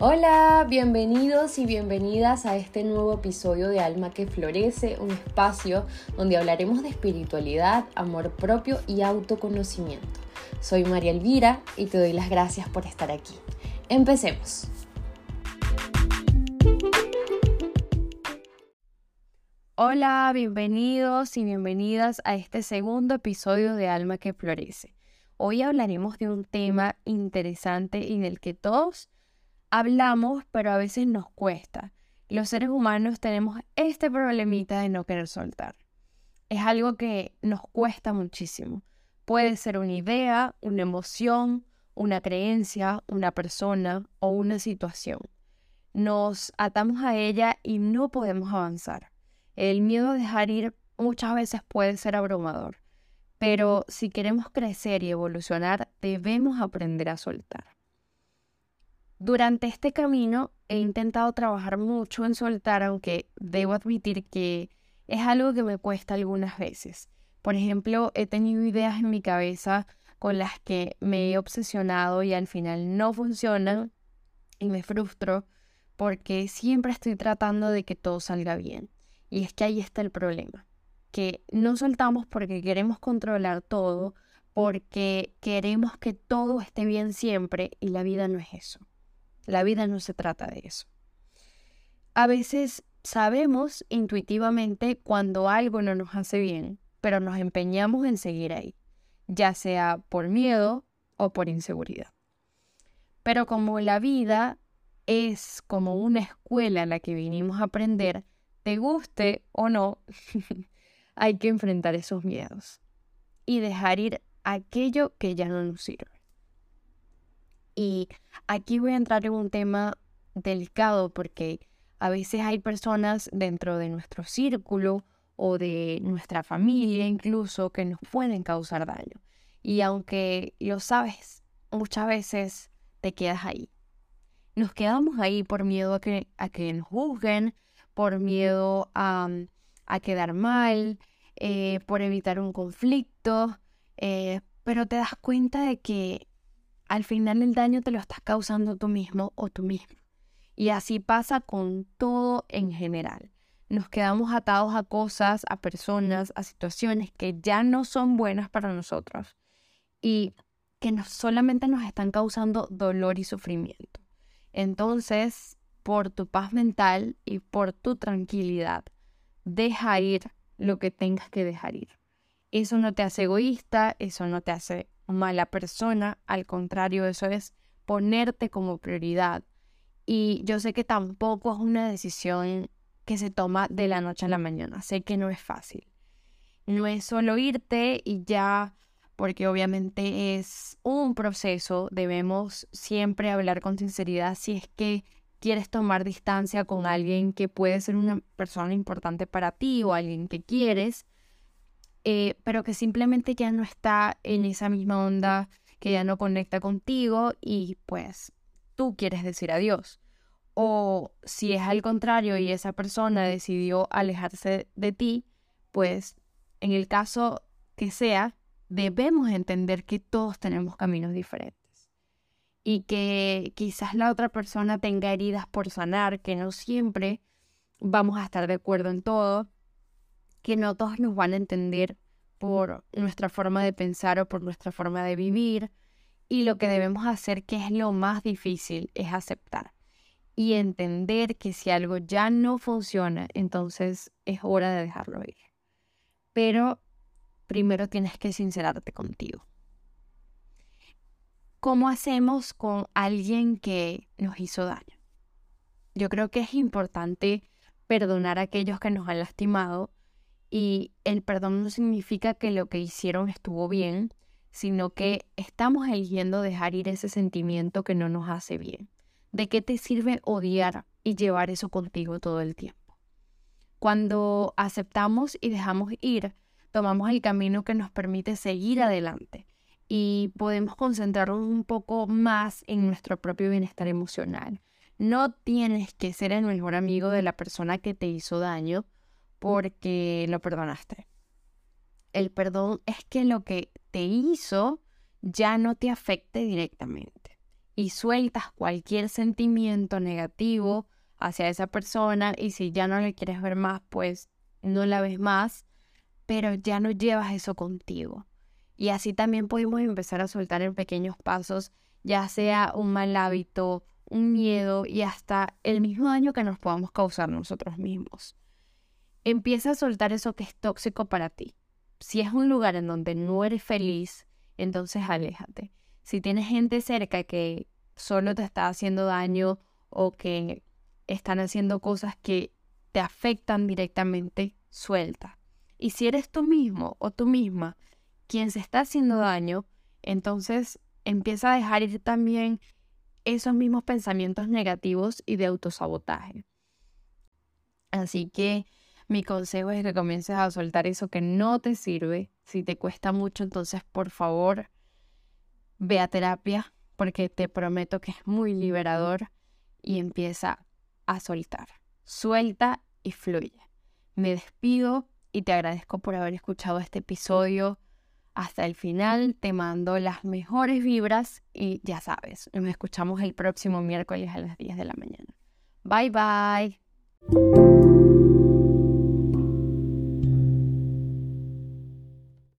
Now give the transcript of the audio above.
Hola, bienvenidos y bienvenidas a este nuevo episodio de Alma que Florece, un espacio donde hablaremos de espiritualidad, amor propio y autoconocimiento. Soy María Elvira y te doy las gracias por estar aquí. Empecemos. Hola, bienvenidos y bienvenidas a este segundo episodio de Alma que Florece. Hoy hablaremos de un tema interesante y del que todos hablamos, pero a veces nos cuesta. Los seres humanos tenemos este problemita de no querer soltar. Es algo que nos cuesta muchísimo. Puede ser una idea, una emoción, una creencia, una persona o una situación. Nos atamos a ella y no podemos avanzar. El miedo a dejar ir muchas veces puede ser abrumador, pero si queremos crecer y evolucionar, debemos aprender a soltar. Durante este camino he intentado trabajar mucho en soltar, aunque debo admitir que es algo que me cuesta algunas veces. Por ejemplo, he tenido ideas en mi cabeza con las que me he obsesionado y al final no funcionan y me frustro porque siempre estoy tratando de que todo salga bien. Y es que ahí está el problema, que no soltamos porque queremos controlar todo, porque queremos que todo esté bien siempre y la vida no es eso. La vida no se trata de eso. A veces sabemos intuitivamente cuando algo no nos hace bien, pero nos empeñamos en seguir ahí, ya sea por miedo o por inseguridad. Pero como la vida es como una escuela en la que vinimos a aprender, te guste o no, hay que enfrentar esos miedos y dejar ir aquello que ya no nos sirve. Y aquí voy a entrar en un tema delicado porque a veces hay personas dentro de nuestro círculo o de nuestra familia incluso que nos pueden causar daño. Y aunque lo sabes, muchas veces te quedas ahí. Nos quedamos ahí por miedo a que, a que nos juzguen, por miedo a, a quedar mal, eh, por evitar un conflicto, eh, pero te das cuenta de que al final el daño te lo estás causando tú mismo o tú mismo. Y así pasa con todo en general. Nos quedamos atados a cosas, a personas, a situaciones que ya no son buenas para nosotros y que solamente nos están causando dolor y sufrimiento. Entonces, por tu paz mental y por tu tranquilidad, deja ir lo que tengas que dejar ir. Eso no te hace egoísta, eso no te hace mala persona, al contrario, eso es ponerte como prioridad. Y yo sé que tampoco es una decisión que se toma de la noche a la mañana, sé que no es fácil. No es solo irte y ya, porque obviamente es un proceso, debemos siempre hablar con sinceridad si es que quieres tomar distancia con alguien que puede ser una persona importante para ti o alguien que quieres, eh, pero que simplemente ya no está en esa misma onda, que ya no conecta contigo y pues tú quieres decir adiós. O si es al contrario y esa persona decidió alejarse de ti, pues en el caso que sea, debemos entender que todos tenemos caminos diferentes y que quizás la otra persona tenga heridas por sanar, que no siempre vamos a estar de acuerdo en todo que no todos nos van a entender por nuestra forma de pensar o por nuestra forma de vivir. Y lo que debemos hacer, que es lo más difícil, es aceptar y entender que si algo ya no funciona, entonces es hora de dejarlo ir. Pero primero tienes que sincerarte contigo. ¿Cómo hacemos con alguien que nos hizo daño? Yo creo que es importante perdonar a aquellos que nos han lastimado y el perdón no significa que lo que hicieron estuvo bien, sino que estamos eligiendo dejar ir ese sentimiento que no nos hace bien. ¿De qué te sirve odiar y llevar eso contigo todo el tiempo? Cuando aceptamos y dejamos ir, tomamos el camino que nos permite seguir adelante y podemos concentrarnos un poco más en nuestro propio bienestar emocional. No tienes que ser el mejor amigo de la persona que te hizo daño, porque lo perdonaste. El perdón es que lo que te hizo ya no te afecte directamente. y sueltas cualquier sentimiento negativo hacia esa persona y si ya no le quieres ver más, pues no la ves más, pero ya no llevas eso contigo. Y así también podemos empezar a soltar en pequeños pasos, ya sea un mal hábito, un miedo y hasta el mismo daño que nos podamos causar nosotros mismos. Empieza a soltar eso que es tóxico para ti. Si es un lugar en donde no eres feliz, entonces aléjate. Si tienes gente cerca que solo te está haciendo daño o que están haciendo cosas que te afectan directamente, suelta. Y si eres tú mismo o tú misma quien se está haciendo daño, entonces empieza a dejar ir también esos mismos pensamientos negativos y de autosabotaje. Así que mi consejo es que comiences a soltar eso que no te sirve. Si te cuesta mucho, entonces por favor ve a terapia porque te prometo que es muy liberador y empieza a soltar. Suelta y fluye. Me despido y te agradezco por haber escuchado este episodio hasta el final. Te mando las mejores vibras y ya sabes, nos escuchamos el próximo miércoles a las 10 de la mañana. Bye bye.